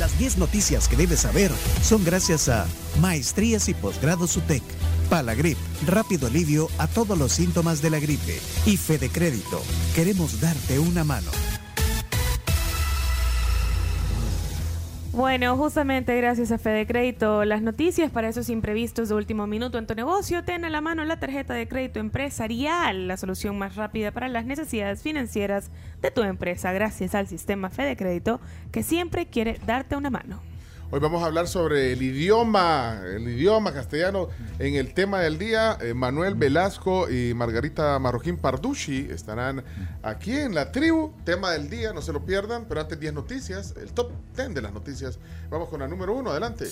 Las 10 noticias que debes saber son gracias a Maestrías y Posgrados UTEC, Palagrip, rápido alivio a todos los síntomas de la gripe y Fede Crédito. Queremos darte una mano. Bueno, justamente gracias a Fede Crédito, las noticias para esos imprevistos de último minuto en tu negocio, ten a la mano la tarjeta de crédito empresarial, la solución más rápida para las necesidades financieras de tu empresa, gracias al sistema Fede Crédito que siempre quiere darte una mano. Hoy vamos a hablar sobre el idioma, el idioma castellano en el tema del día. Eh, Manuel Velasco y Margarita Marroquín Parducci estarán aquí en la tribu. Tema del día, no se lo pierdan. Pero antes 10 noticias, el top 10 de las noticias. Vamos con la número 1, adelante.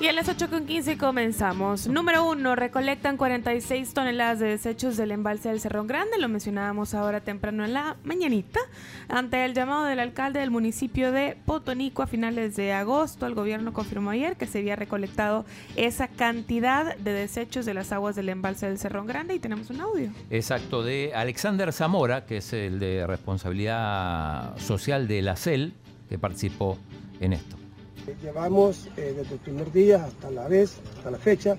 Y a las 8.15 comenzamos. Número 1. Recolectan 46 toneladas de desechos del embalse del Cerrón Grande. Lo mencionábamos ahora temprano en la mañanita. Ante el llamado del alcalde del municipio de Potonico a finales de agosto, el gobierno confirmó ayer que se había recolectado esa cantidad de desechos de las aguas del embalse del Cerrón Grande. Y tenemos un audio. Exacto, de Alexander Zamora, que es el de responsabilidad social de la CEL, que participó en esto. Llevamos eh, desde el primer día hasta la vez, hasta la fecha,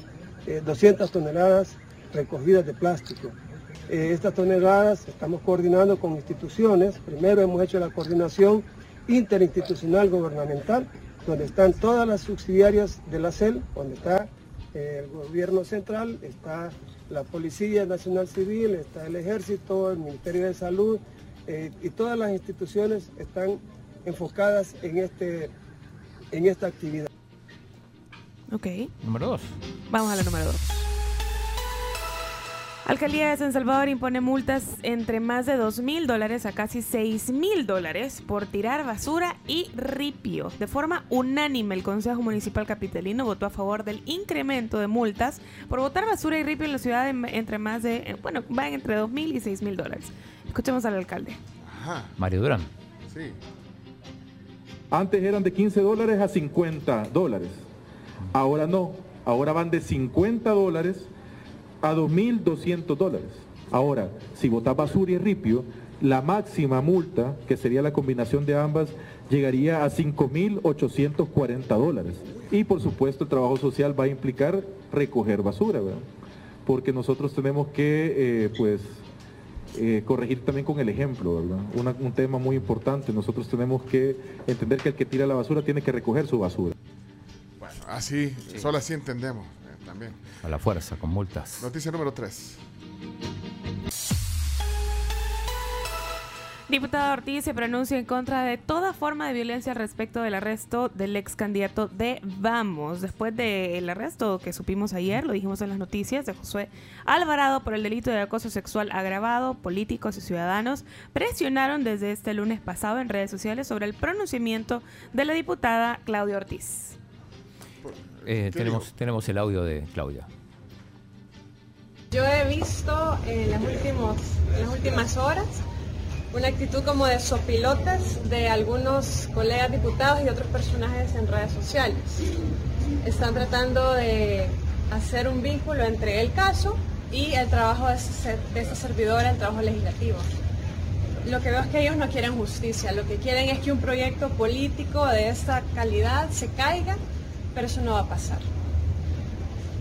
eh, 200 toneladas recogidas de plástico. Eh, estas toneladas estamos coordinando con instituciones. Primero hemos hecho la coordinación interinstitucional gubernamental, donde están todas las subsidiarias de la CEL, donde está eh, el gobierno central, está la Policía Nacional Civil, está el Ejército, el Ministerio de Salud, eh, y todas las instituciones están enfocadas en este en esta actividad. Ok. Número 2. Vamos a la número 2. Alcaldía de San Salvador impone multas entre más de 2 mil dólares a casi 6 mil dólares por tirar basura y ripio. De forma unánime, el Consejo Municipal Capitalino votó a favor del incremento de multas por botar basura y ripio en la ciudad en- entre más de, bueno, van entre 2 mil y 6 mil dólares. Escuchemos al alcalde. Ajá, Mario Durán. sí. Antes eran de 15 dólares a 50 dólares. Ahora no. Ahora van de 50 dólares a 2.200 dólares. Ahora, si botas basura y ripio, la máxima multa, que sería la combinación de ambas, llegaría a 5.840 dólares. Y por supuesto el trabajo social va a implicar recoger basura, ¿verdad? Porque nosotros tenemos que, eh, pues, eh, corregir también con el ejemplo, ¿verdad? Una- un tema muy importante. Nosotros tenemos que entender que el que tira la basura tiene que recoger su basura. Bueno, así, solo así entendemos eh, también. A la fuerza, con multas. Noticia número 3. Diputado Ortiz se pronuncia en contra de toda forma de violencia respecto del arresto del ex candidato de Vamos. Después del arresto que supimos ayer, lo dijimos en las noticias, de Josué Alvarado por el delito de acoso sexual agravado, políticos y ciudadanos presionaron desde este lunes pasado en redes sociales sobre el pronunciamiento de la diputada Claudia Ortiz. Eh, ¿Qué tenemos, el audio de Claudia. Yo he visto en las, últimos, en las últimas horas una actitud como de sopilotes de algunos colegas diputados y otros personajes en redes sociales. Están tratando de hacer un vínculo entre el caso y el trabajo de, ese- esta servidora, el trabajo legislativo. Lo que veo es que ellos no quieren justicia, lo que quieren es que un proyecto político de esta calidad se caiga, pero eso no va a pasar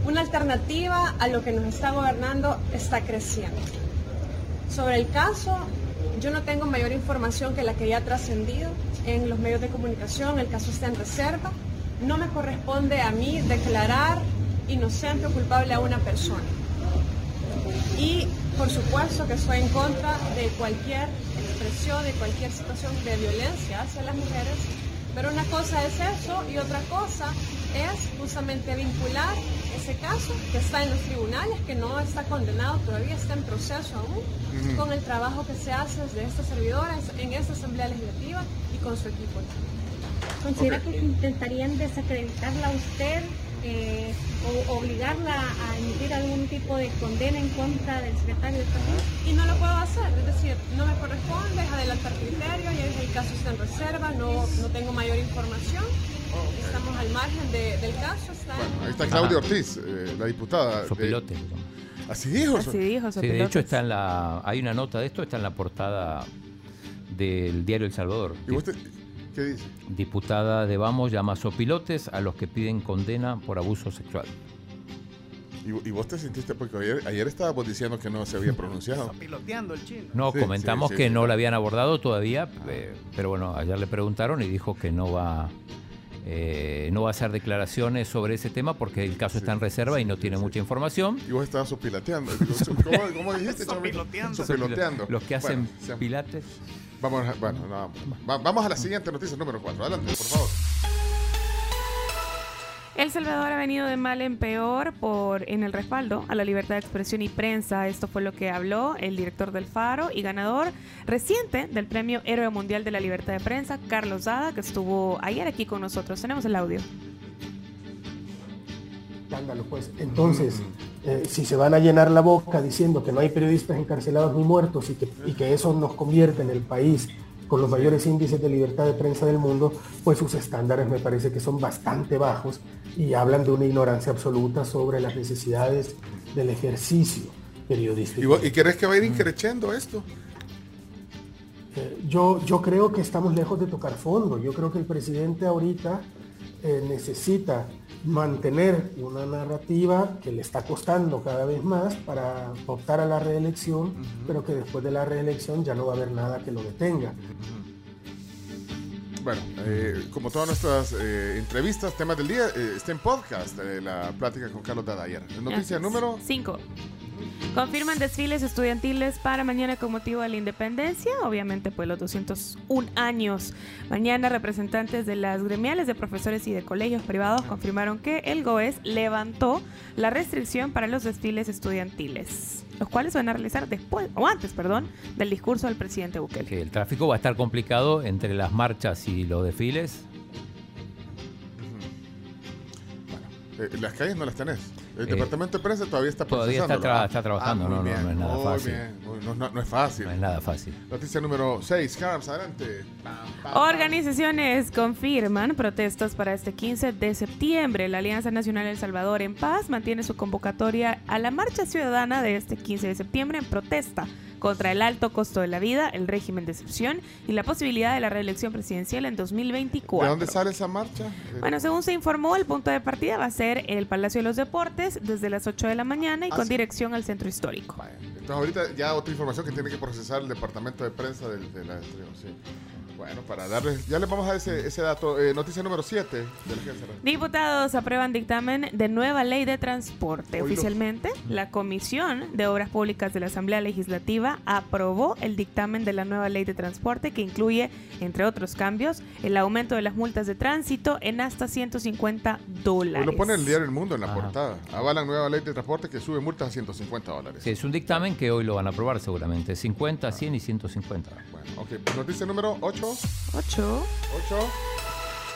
una alternativa a lo que nos está gobernando está creciendo. Sobre el caso, yo no tengo mayor información que la que ya ha trascendido en los medios de comunicación, el caso está en reserva. No me corresponde a mí declarar inocente o culpable a una persona. Y por supuesto que estoy en contra de cualquier expresión, de cualquier situación de violencia hacia las mujeres, pero una cosa es eso y otra cosa es justamente vincular ese caso que está en los tribunales, que no está condenado, todavía está en proceso aún, con el trabajo que se hace desde esta servidora en esta Asamblea Legislativa y con su equipo. ¿Considera que intentarían desacreditarla a usted eh, o obligarla a emitir algún tipo de condena en contra del secretario de Estado? Y no lo puedo hacer, es decir, no me corresponde, es adelantar criterios, ya el caso está en reserva, no, no tengo mayor información, estamos al margen de- del caso, está Bueno, ahí está Claudia Ortiz, eh, la diputada. de- Sopilote. Así dijo. Así dijo, Sí, de hecho está en la, hay una nota de esto, está en la portada del diario El Salvador. ¿Y usted qué dice? Diputada de Vamos llama sopilotes a los que piden condena por abuso sexual. ¿Y, y vos te sentiste? Porque ayer, ayer estábamos diciendo que no se había pronunciado. Piloteando el chino. No, Sí, comentamos sí, sí, que sí. no la habían abordado todavía, eh, pero bueno, ayer le preguntaron y dijo que no va, eh, no va a hacer declaraciones sobre ese tema porque el caso está en reserva y no tiene mucha información. Y vos estabas sopilateando. ¿Cómo, cómo dijiste? Sopiloteando. Sopiloteando. Los que hacen Bueno, pilates. Vamos, bueno, no, va- vamos a la siguiente noticia, número 4. Adelante, por favor. El Salvador ha venido de mal en peor por en el respaldo a la libertad de expresión y prensa. Esto fue lo que habló el director del Faro y ganador reciente del Premio Héroe Mundial de la Libertad de Prensa, Carlos Dada, que estuvo ayer aquí con nosotros. Tenemos el audio. escándalo, pues. Entonces, eh, si se van a llenar la boca diciendo que no hay periodistas encarcelados ni muertos y que, y que eso nos convierte en el país con los mayores índices de libertad de prensa del mundo, pues sus estándares me parece que son bastante bajos y hablan de una ignorancia absoluta sobre las necesidades del ejercicio periodístico. ¿Y, crees que va a ir increciendo esto? Eh, yo, yo creo que estamos lejos de tocar fondo. Yo creo que el presidente ahorita eh, necesita mantener una narrativa que le está costando cada vez más para optar a la reelección, pero que después de la reelección ya no va a haber nada que lo detenga. Bueno, eh, como todas nuestras eh, entrevistas, temas del día, eh, está en podcast, eh, la plática con Carlos Dada ayer. Noticia número 5. Confirman desfiles estudiantiles para mañana con motivo de la independencia, obviamente pues los 201 años. Mañana representantes de las gremiales de profesores y de colegios privados confirmaron que el GOES levantó la restricción para los desfiles estudiantiles, los cuales se van a realizar después, o antes, perdón, del discurso del presidente Bukele. Que el tráfico va a estar complicado entre las marchas y los desfiles. Eh, las calles no las tenés. El Eh, departamento de prensa todavía está todavía está tra- ¿ah? está trabajando, no, no, bien, no es nada fácil. bien, no, no- no es fácil. No es nada fácil. Noticia número 6. Carms, adelante. Organizaciones confirman protestas para este 15 de septiembre. La Alianza Nacional El Salvador en Paz mantiene su convocatoria a la marcha ciudadana de este 15 de septiembre en protesta contra el alto costo de la vida, el régimen de excepción y la posibilidad de la reelección presidencial en 2024. ¿De dónde sale esa marcha? Eh, Bueno, según se informó, el punto de partida va a ser el Palacio de los Deportes desde las 8 de la mañana y Ah, con sí. dirección al centro histórico. Entonces ahorita ya otra información que tiene que procesar el departamento de prensa del- de, la sí. Bueno, para darles, ya les vamos a dar ese, ese dato. Eh, noticia número 7 de la agencia. Diputados aprueban dictamen de nueva ley de transporte. Oílo. Oficialmente, la Comisión de Obras Públicas de la Asamblea Legislativa aprobó el dictamen de la nueva ley de transporte que incluye, entre otros cambios, el aumento de las multas de tránsito en hasta 150 dólares. Hoy lo pone el diario El Mundo en la Ajá. portada. Avalan nueva ley de transporte que sube multas a 150 dólares. Sí, es un dictamen que hoy lo van a aprobar seguramente. 50, 100 y 150. Bueno, ok. Noticia número 8. 8. 8.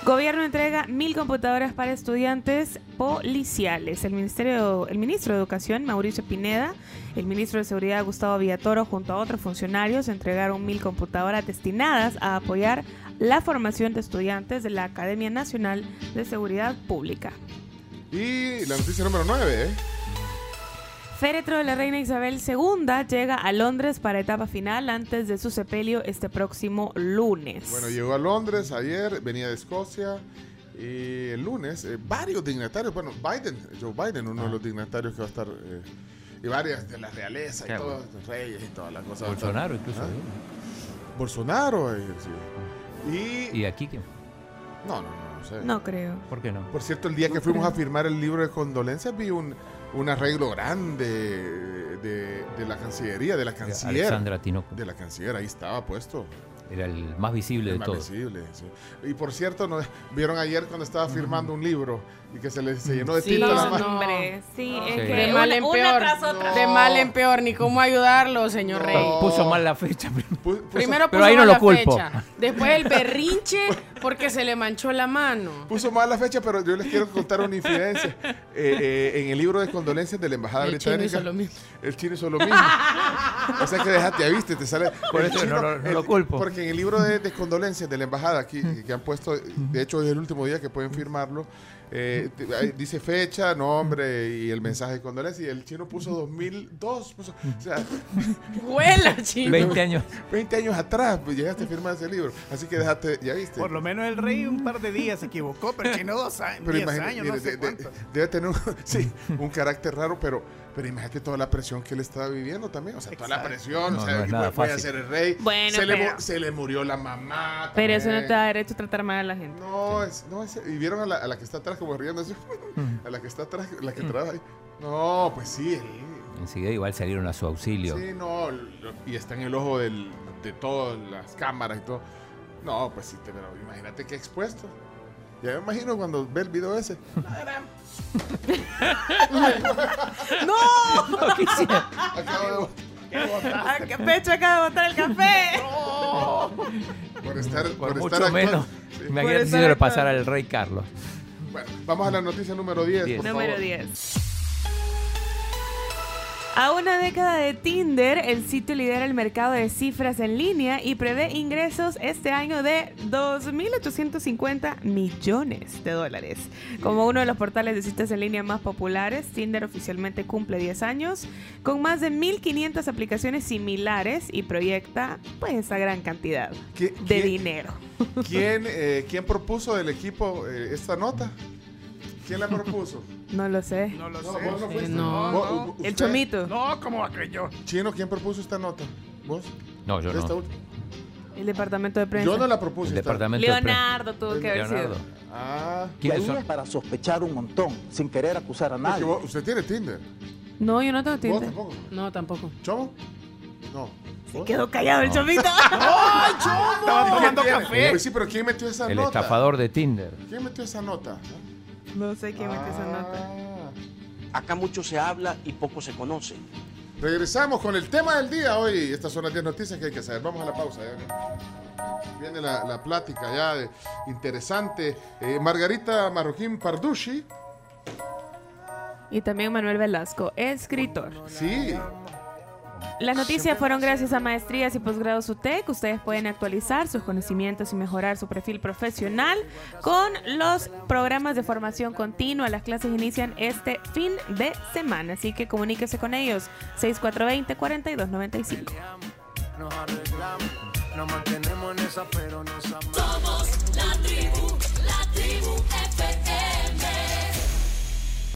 Gobierno entrega mil computadoras para estudiantes policiales. El ministerio, el ministro de Educación, Mauricio Pineda, el ministro de Seguridad, Gustavo Villatoro, junto a otros funcionarios, entregaron mil computadoras destinadas a apoyar la formación de estudiantes de la Academia Nacional de Seguridad Pública. Y la noticia número 9, ¿eh? Féretro de la reina Isabel II llega a Londres para etapa final antes de su sepelio este próximo lunes. Bueno, llegó a Londres ayer, venía de Escocia. Y el lunes, eh, varios dignatarios, bueno, Biden, Joe Biden, uno de los dignatarios que va a estar, eh, y varias de la realeza y todos los reyes y todas las cosas. Bolsonaro incluso. ¿Ah? Bolsonaro, eh, sí. Y, ¿Y aquí qué? no, no, no, no sé. No creo. ¿Por qué no? Por cierto, el día que fuimos a firmar el libro de condolencias vi un, un arreglo grande de, de la Cancillería, de la canciller. Alexandra Tinoco. De la canciller, ahí estaba puesto. Era el más visible El de más todos. visible, sí. Y por cierto, ¿no? vieron ayer cuando estaba firmando un libro y que se le se llenó de Sí, tinta la no, mano. Hombre, sí, es Sí. que De mal en una, peor. una tras otra. De mal en peor, ni cómo ayudarlo, señor No. Rey. Puso mal la fecha. Pu- puso- Primero Pero puso ahí no mal lo la culpo. fecha. Después el berrinche porque se le manchó la mano. Puso mal la fecha, pero yo les quiero contar una infidencia. Eh, eh, en el libro de condolencias de la Embajada El chino Británica. hizo lo mismo. El chino hizo lo mismo. o sea que déjate, ya viste, te sale. Por eso no lo- no culpo. Porque en el libro de, de condolencias de la Embajada, aquí, que han puesto, de hecho, hoy es el último día que pueden firmarlo. Eh, dice fecha, nombre y el mensaje de condolencia. Y el chino puso 2002. Puso, o sea, Huela, chino. 20 años. 20 años atrás pues, llegaste a firmar ese libro. Así que déjate, ya viste. Por lo menos el rey un par de días se equivocó, pero el chino dos años, Pero 10 imagina- años, mire, no sé de- de- cuántos. debe tener un, sí, un carácter raro, pero, pero imagínate toda la presión que él estaba viviendo también. O sea, toda la presión. No, o sea, no que voy a ser el rey. Bueno, se, le, pero- mu- se le murió la mamá. Pero eso no también. te da derecho a tratar mal a la gente. No, es, no es, y vieron a la, a la que está atrás como riendo así, a la que está atrás, la que trabaja ahí. No, pues sí, él- Enseguida igual salieron a su auxilio. sí, no, y está en el ojo del, de todas las cámaras y todo. No, pues sí, pero imagínate qué expuesto. Ya me imagino cuando ve el video ese. ¡No! ¿Qué hicieron? Acabo ¿A qué pecho acaba de botar el café? de, por estar, Por, por mucho estar menos. Sí. Imagínate Por si lo pasara al rey Carlos. Bueno, vamos a la noticia número 10. Diez. por Número favor. 10. A una década de Tinder, el sitio lidera el mercado de cifras en línea y prevé ingresos este año de 2.850 millones de dólares. Como uno de los portales de citas en línea más populares, Tinder oficialmente cumple 10 años, con más de 1.500 aplicaciones similares y proyecta pues esa gran cantidad ¿Qué- de quién- dinero. ¿Quién, eh, ¿Quién propuso del equipo eh, esta nota? ¿Quién la propuso? No lo sé. No lo No, sé. vos no fuiste. no. Vos- no. El chomito. No, ¿cómo va a creer yo? Chino, ¿quién propuso esta nota? ¿Vos? No, yo Esta no. última. El departamento de prensa. Yo no la propuse. El departamento de Leonardo tuvo que haber Leonardo. sido. Ah, ¿Quiénes son? para sospechar un montón, sin querer acusar a nadie. vos- usted tiene Tinder. No, yo no tengo ¿Vos Tinder. tampoco? No, tampoco. ¿Chomo? No. ¿Vos? Quedó callado el No. chomito. Estaba tomando café. Pues sí, pero ¿quién metió esa El nota? estafador de Tinder. ¿Quién metió esa nota? No sé quién metió esa Ah. nota. Acá mucho se habla y poco se conoce. Regresamos con el tema del día hoy. Estas son las 10 noticias que hay que saber. Vamos a la pausa. ya. Viene la, la plática ya de- interesante. Eh, Margarita Marroquín Parducci. Y también Manuel Velasco, escritor. Sí. Las noticias fueron gracias a Maestrías y Posgrados UTEC. Ustedes pueden actualizar sus conocimientos y mejorar su perfil profesional con los programas de formación continua. Las clases inician este fin de semana, así que comuníquese con ellos 6420-4295. Nos arreglamos, nos mantenemos en esa, pero nos amamos. Somos la tribu.